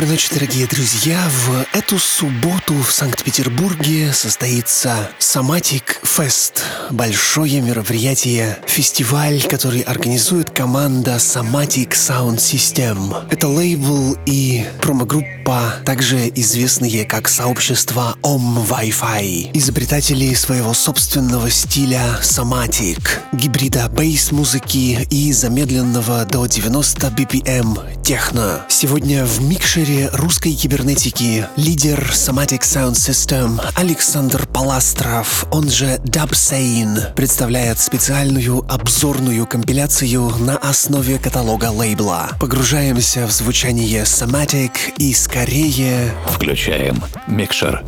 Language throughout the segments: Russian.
Доброй ночи, дорогие друзья. В эту субботу в Санкт-Петербурге состоится Somatic Fest. Большое мероприятие, фестиваль, который организует команда Somatic Sound System. Это лейбл и промо-группа, также известные как сообщество Om Wi-Fi. Изобретатели своего собственного стиля Somatic, гибрида бейс-музыки и замедленного до 90 BPM техно. Сегодня в микше микшере русской кибернетики лидер Somatic Sound System Александр Паластров, он же Dubsane, представляет специальную обзорную компиляцию на основе каталога лейбла. Погружаемся в звучание Somatic и скорее... Включаем микшер.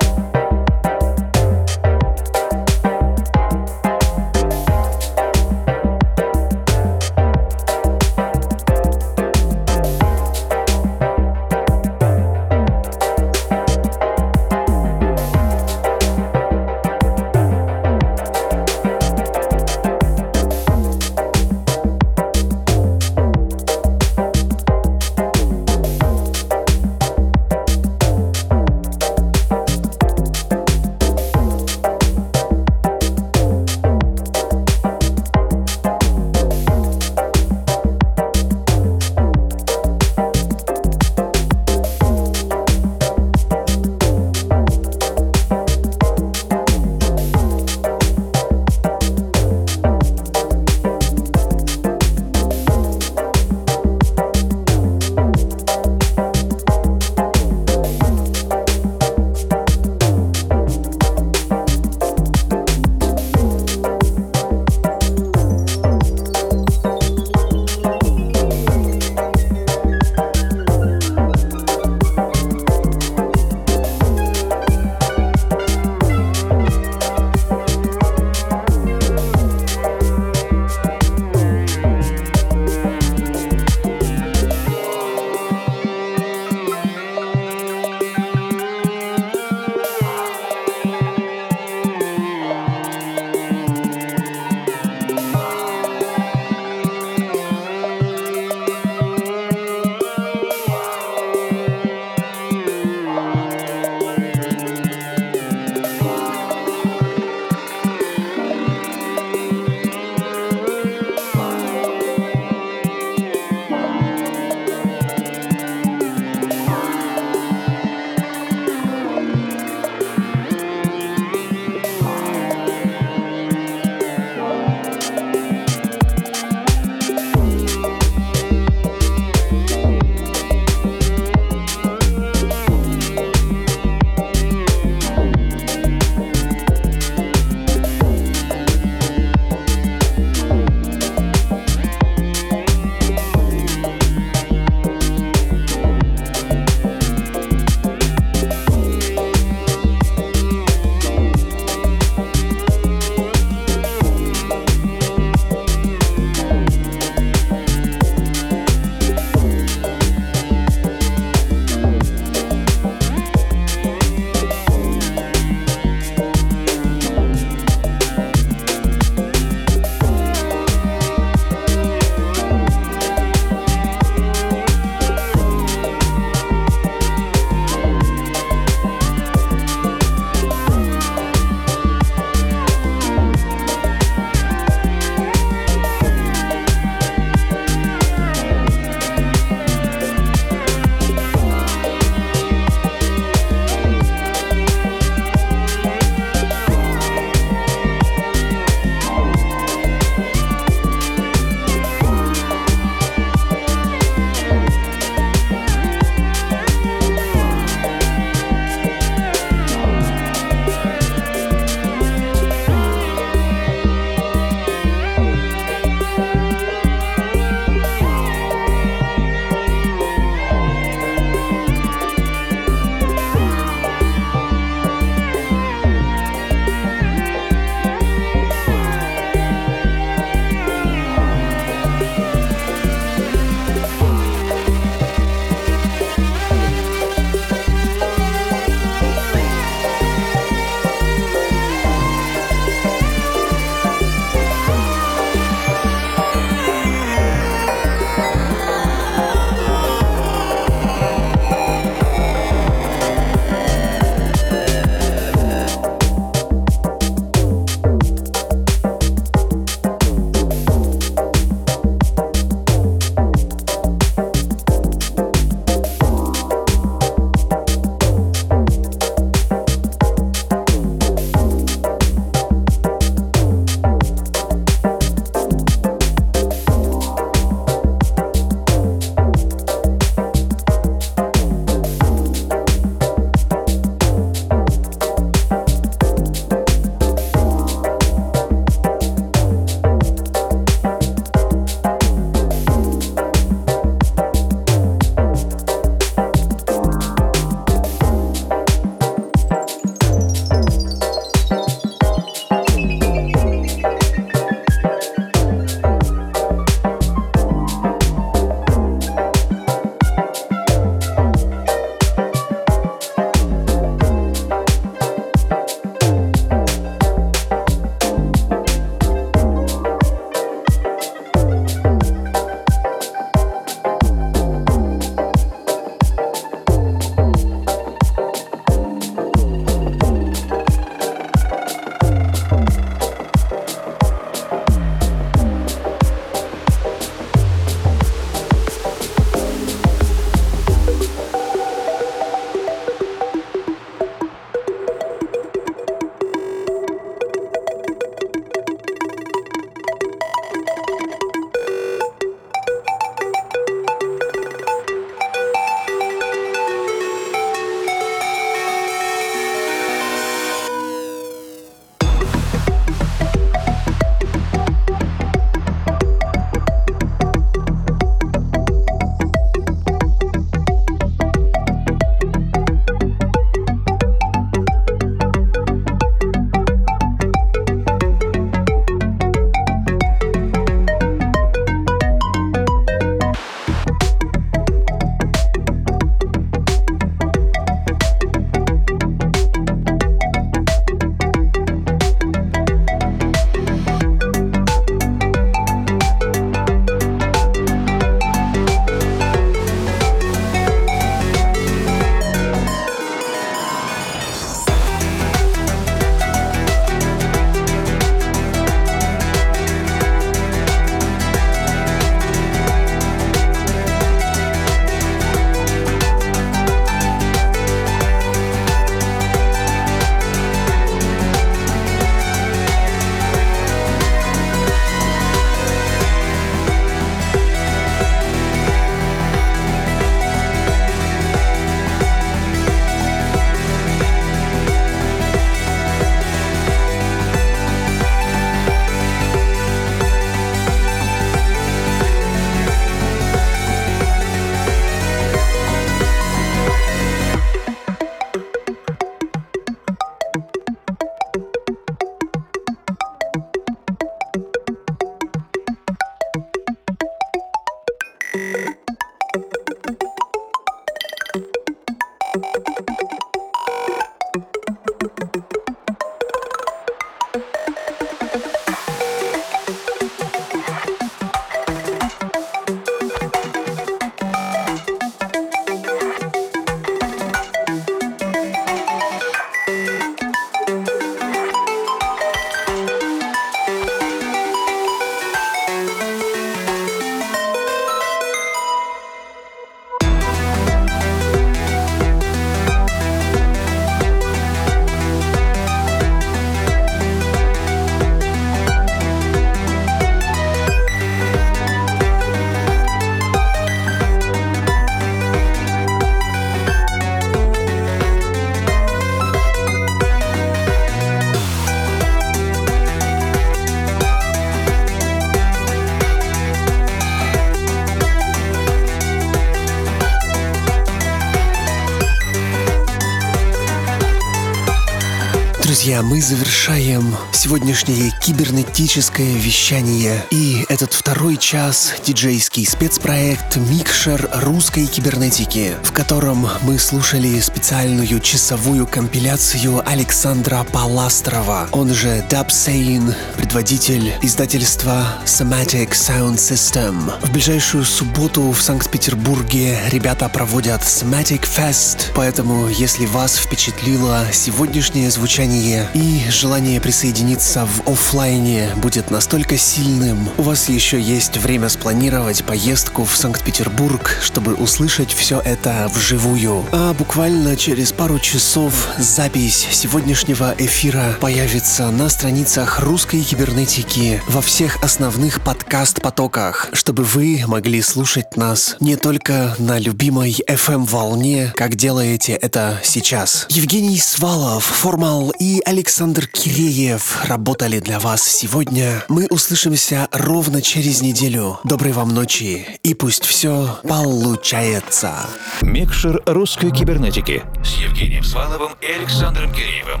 Мы завершаем сегодняшнее кибернетическое вещание. И этот второй час диджейский спецпроект «Микшер русской кибернетики», в котором мы слушали специальную часовую компиляцию Александра Паластрова, он же Dubsane, предводитель издательства Somatic Sound System. В ближайшую субботу в Санкт-Петербурге ребята проводят Somatic Fest, поэтому если вас впечатлило сегодняшнее звучание и желание присоединиться в оффлайне будет настолько сильным, у вас еще есть время спланировать поездку в Санкт-Петербург, чтобы услышать все это вживую. А буквально через пару часов запись сегодняшнего эфира появится на страницах русской кибернетики во всех основных подкаст-потоках, чтобы вы могли слушать нас не только на любимой FM-волне, как делаете это сейчас. Евгений Свалов, Формал и Александр Киреев работали для вас сегодня. Мы услышимся ровно через неделю. Доброй вам ночи и пусть все получается. Микшер русской кибернетики с Евгением Сваловым и Александром Киреевым.